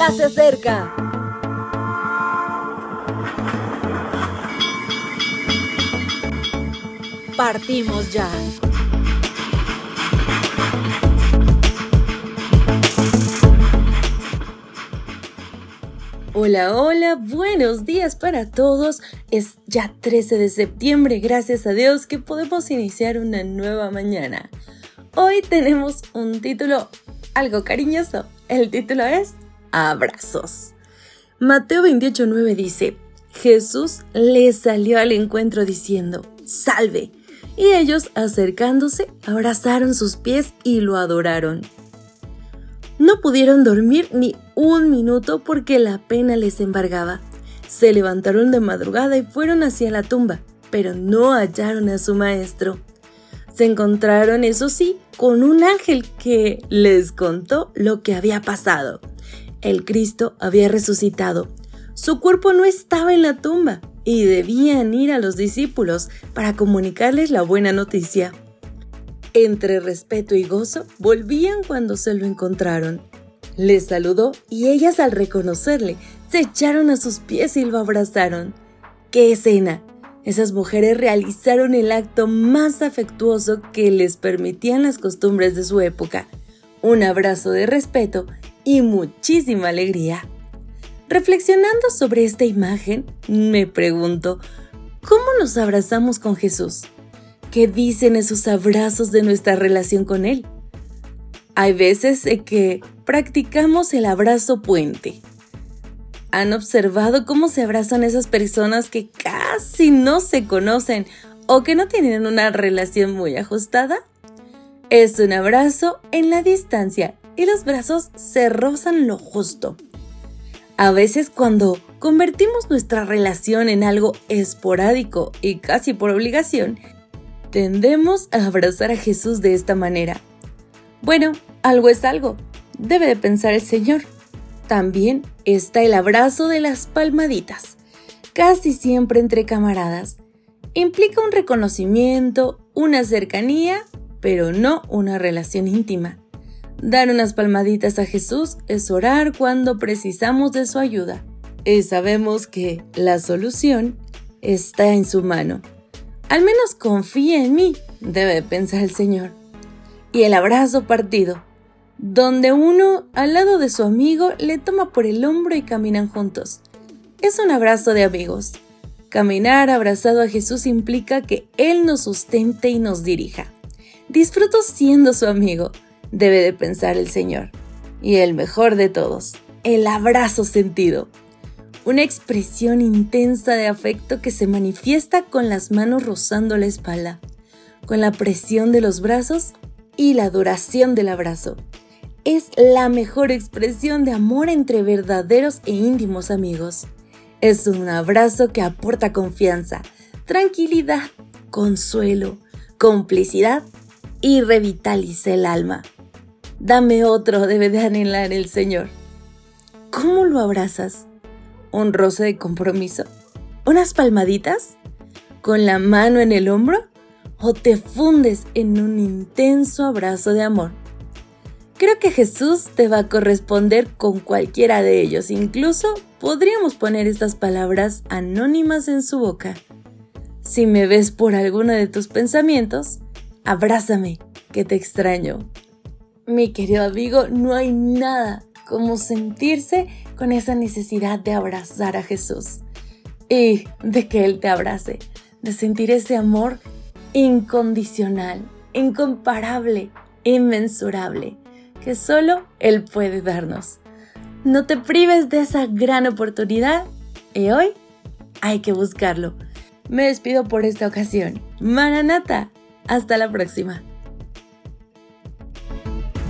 ya se acerca. Partimos ya. Hola, hola, buenos días para todos. Es ya 13 de septiembre, gracias a Dios que podemos iniciar una nueva mañana. Hoy tenemos un título algo cariñoso. El título es Abrazos. Mateo 28:9 dice, Jesús le salió al encuentro diciendo, Salve. Y ellos, acercándose, abrazaron sus pies y lo adoraron. No pudieron dormir ni un minuto porque la pena les embargaba. Se levantaron de madrugada y fueron hacia la tumba, pero no hallaron a su maestro. Se encontraron, eso sí, con un ángel que les contó lo que había pasado. El Cristo había resucitado. Su cuerpo no estaba en la tumba y debían ir a los discípulos para comunicarles la buena noticia. Entre respeto y gozo, volvían cuando se lo encontraron. Les saludó y ellas al reconocerle se echaron a sus pies y lo abrazaron. ¡Qué escena! Esas mujeres realizaron el acto más afectuoso que les permitían las costumbres de su época. Un abrazo de respeto y muchísima alegría. Reflexionando sobre esta imagen, me pregunto, ¿cómo nos abrazamos con Jesús? ¿Qué dicen esos abrazos de nuestra relación con Él? Hay veces que practicamos el abrazo puente. ¿Han observado cómo se abrazan esas personas que casi no se conocen o que no tienen una relación muy ajustada? Es un abrazo en la distancia y los brazos se rozan lo justo. A veces cuando convertimos nuestra relación en algo esporádico y casi por obligación, tendemos a abrazar a Jesús de esta manera. Bueno, algo es algo, debe de pensar el Señor. También está el abrazo de las palmaditas, casi siempre entre camaradas. Implica un reconocimiento, una cercanía, pero no una relación íntima. Dar unas palmaditas a Jesús es orar cuando precisamos de su ayuda. Y sabemos que la solución está en su mano. Al menos confía en mí, debe pensar el Señor. Y el abrazo partido, donde uno al lado de su amigo le toma por el hombro y caminan juntos. Es un abrazo de amigos. Caminar abrazado a Jesús implica que Él nos sustente y nos dirija. Disfruto siendo su amigo, debe de pensar el Señor. Y el mejor de todos, el abrazo sentido una expresión intensa de afecto que se manifiesta con las manos rozando la espalda, con la presión de los brazos y la duración del abrazo. Es la mejor expresión de amor entre verdaderos e íntimos amigos. Es un abrazo que aporta confianza, tranquilidad, consuelo, complicidad y revitaliza el alma. Dame otro, debe de anhelar el Señor. ¿Cómo lo abrazas? un roce de compromiso, unas palmaditas, con la mano en el hombro o te fundes en un intenso abrazo de amor. Creo que Jesús te va a corresponder con cualquiera de ellos, incluso podríamos poner estas palabras anónimas en su boca. Si me ves por alguno de tus pensamientos, abrázame, que te extraño. Mi querido amigo, no hay nada como sentirse con esa necesidad de abrazar a Jesús y de que Él te abrace, de sentir ese amor incondicional, incomparable, inmensurable, que solo Él puede darnos. No te prives de esa gran oportunidad y hoy hay que buscarlo. Me despido por esta ocasión. Maranata, hasta la próxima.